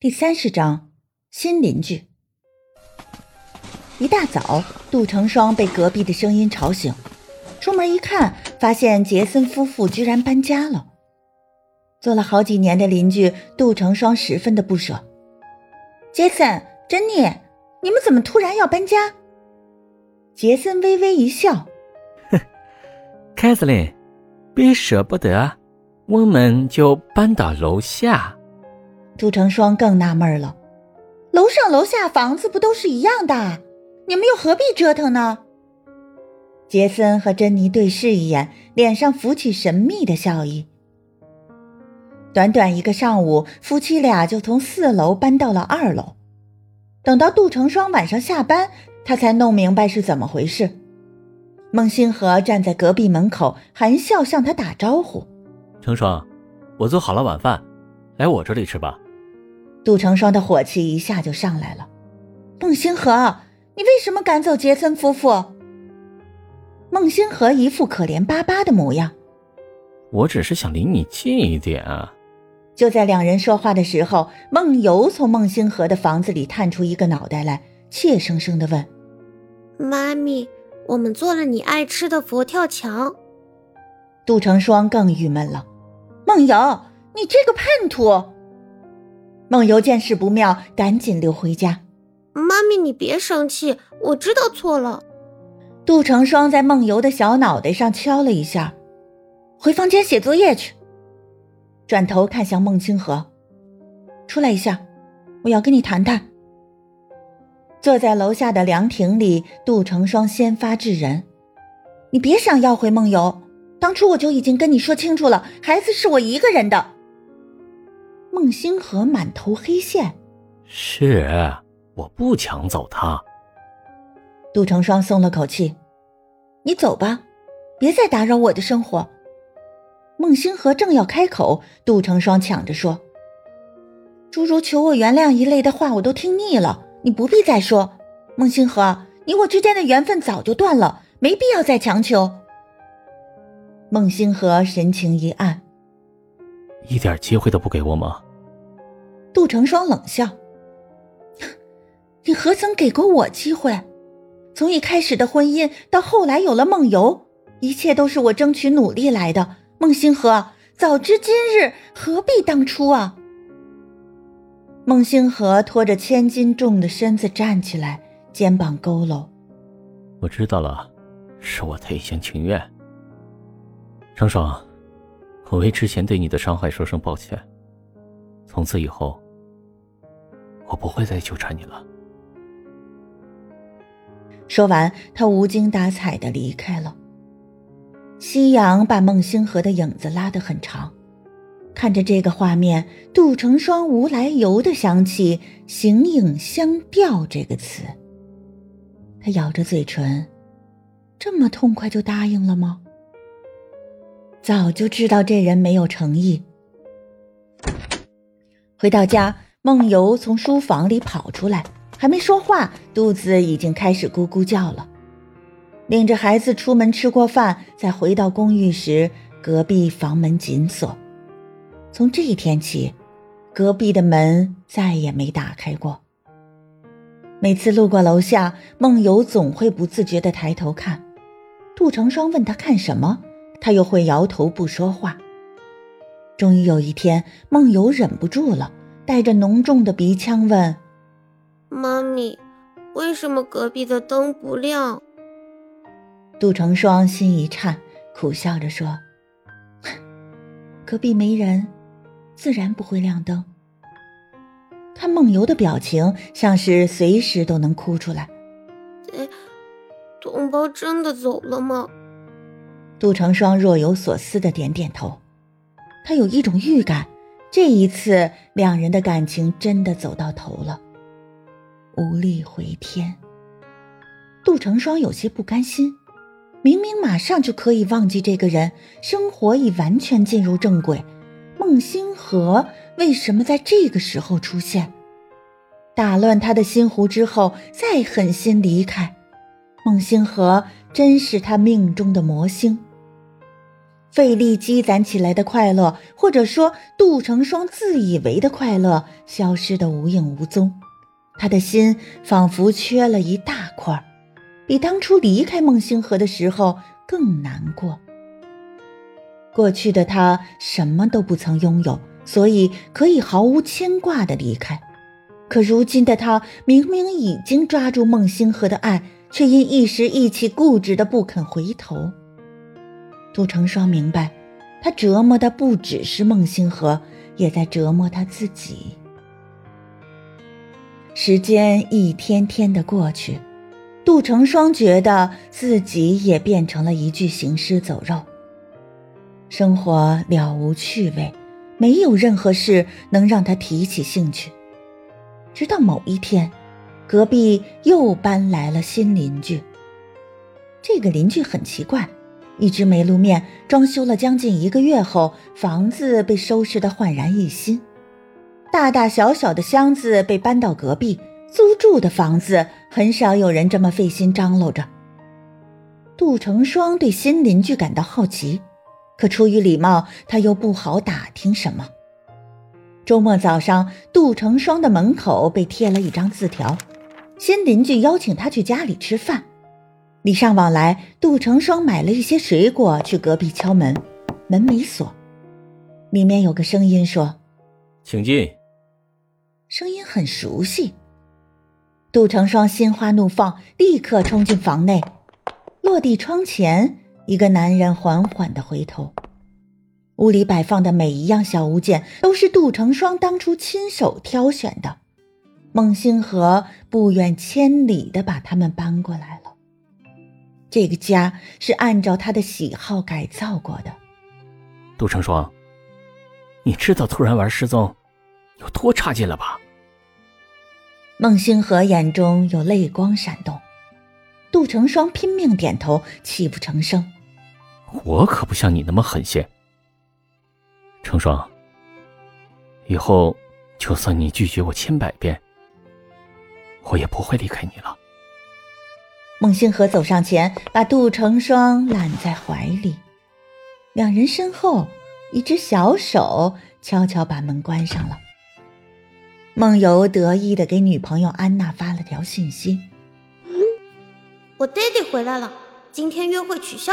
第三十章新邻居。一大早，杜成双被隔壁的声音吵醒，出门一看，发现杰森夫妇居然搬家了。做了好几年的邻居，杜成双十分的不舍。杰森、珍妮，你们怎么突然要搬家？杰森微微一笑，哼，凯瑟琳，别舍不得，我们就搬到楼下。杜成双更纳闷了，楼上楼下房子不都是一样的？你们又何必折腾呢？杰森和珍妮对视一眼，脸上浮起神秘的笑意。短短一个上午，夫妻俩就从四楼搬到了二楼。等到杜成双晚上下班，他才弄明白是怎么回事。孟星河站在隔壁门口，含笑向他打招呼：“成双，我做好了晚饭，来我这里吃吧。”杜成双的火气一下就上来了。孟星河，你为什么赶走杰森夫妇？孟星河一副可怜巴巴的模样。我只是想离你近一点啊。就在两人说话的时候，梦游从孟星河的房子里探出一个脑袋来，怯生生的问：“妈咪，我们做了你爱吃的佛跳墙。”杜成双更郁闷了。梦游，你这个叛徒！梦游见势不妙，赶紧溜回家。妈咪，你别生气，我知道错了。杜成双在梦游的小脑袋上敲了一下，回房间写作业去。转头看向孟清河，出来一下，我要跟你谈谈。坐在楼下的凉亭里，杜成双先发制人：“你别想要回梦游，当初我就已经跟你说清楚了，孩子是我一个人的。”孟星河满头黑线，是我不抢走他。杜成双松了口气，你走吧，别再打扰我的生活。孟星河正要开口，杜成双抢着说：“诸如求我原谅一类的话，我都听腻了，你不必再说。孟星河，你我之间的缘分早就断了，没必要再强求。”孟星河神情一暗。一点机会都不给我吗？成双冷笑：“你何曾给过我机会？从一开始的婚姻到后来有了梦游，一切都是我争取努力来的。孟星河，早知今日，何必当初啊？”孟星河拖着千斤重的身子站起来，肩膀佝偻：“我知道了，是我的一厢情愿。”成双。我为之前对你的伤害说声抱歉。从此以后，我不会再纠缠你了。说完，他无精打采的离开了。夕阳把孟星河的影子拉得很长，看着这个画面，杜成双无来由的想起“形影相吊”这个词。他咬着嘴唇，这么痛快就答应了吗？早就知道这人没有诚意。回到家，梦游从书房里跑出来，还没说话，肚子已经开始咕咕叫了。领着孩子出门吃过饭，再回到公寓时，隔壁房门紧锁。从这一天起，隔壁的门再也没打开过。每次路过楼下，梦游总会不自觉地抬头看。杜成双问他看什么。他又会摇头不说话。终于有一天，梦游忍不住了，带着浓重的鼻腔问：“妈咪，为什么隔壁的灯不亮？”杜成双心一颤，苦笑着说：“隔壁没人，自然不会亮灯。”他梦游的表情，像是随时都能哭出来。哎，同胞真的走了吗？杜成双若有所思的点点头，他有一种预感，这一次两人的感情真的走到头了，无力回天。杜成双有些不甘心，明明马上就可以忘记这个人，生活已完全进入正轨，孟星河为什么在这个时候出现，打乱他的心湖之后再狠心离开？孟星河真是他命中的魔星。费力积攒起来的快乐，或者说杜成双自以为的快乐，消失得无影无踪。他的心仿佛缺了一大块，比当初离开孟星河的时候更难过。过去的他什么都不曾拥有，所以可以毫无牵挂的离开。可如今的他明明已经抓住孟星河的爱，却因一时意气固执的不肯回头。杜成双明白，他折磨的不只是孟星河，也在折磨他自己。时间一天天的过去，杜成双觉得自己也变成了一具行尸走肉。生活了无趣味，没有任何事能让他提起兴趣。直到某一天，隔壁又搬来了新邻居。这个邻居很奇怪。一直没露面，装修了将近一个月后，房子被收拾得焕然一新。大大小小的箱子被搬到隔壁租住的房子，很少有人这么费心张罗着。杜成双对新邻居感到好奇，可出于礼貌，他又不好打听什么。周末早上，杜成双的门口被贴了一张字条，新邻居邀请他去家里吃饭。礼尚往来，杜成双买了一些水果去隔壁敲门，门没锁，里面有个声音说：“请进。”声音很熟悉。杜成双心花怒放，立刻冲进房内，落地窗前，一个男人缓缓的回头。屋里摆放的每一样小物件都是杜成双当初亲手挑选的，孟星河不远千里的把他们搬过来了。这个家是按照他的喜好改造过的。杜成双，你知道突然玩失踪有多差劲了吧？孟星河眼中有泪光闪动，杜成双拼命点头，泣不成声。我可不像你那么狠心。成双，以后就算你拒绝我千百遍，我也不会离开你了。孟星河走上前，把杜成双揽在怀里。两人身后，一只小手悄悄把门关上了。梦游得意的给女朋友安娜发了条信息：“我爹爹回来了，今天约会取消。”